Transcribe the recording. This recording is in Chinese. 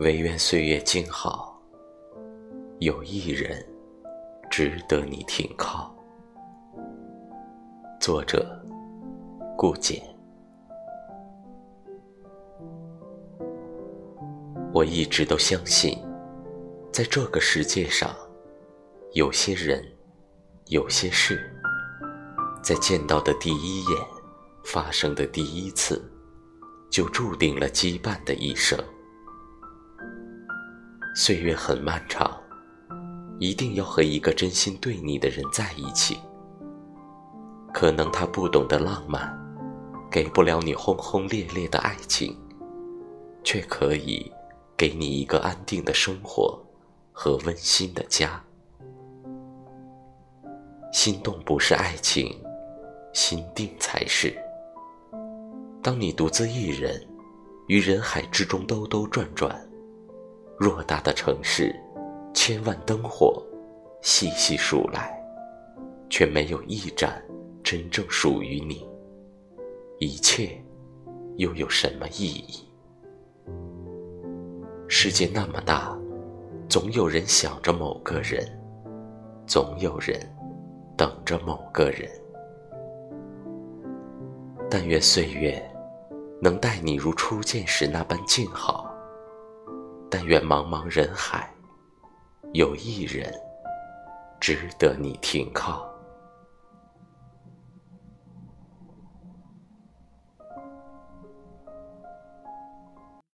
唯愿岁月静好，有一人值得你停靠。作者：顾简。我一直都相信，在这个世界上，有些人，有些事，在见到的第一眼，发生的第一次，就注定了羁绊的一生。岁月很漫长，一定要和一个真心对你的人在一起。可能他不懂得浪漫，给不了你轰轰烈烈的爱情，却可以给你一个安定的生活和温馨的家。心动不是爱情，心定才是。当你独自一人于人海之中兜兜转转，偌大的城市，千万灯火细细数来，却没有一盏。真正属于你，一切又有什么意义？世界那么大，总有人想着某个人，总有人等着某个人。但愿岁月能待你如初见时那般静好。但愿茫茫人海，有一人值得你停靠。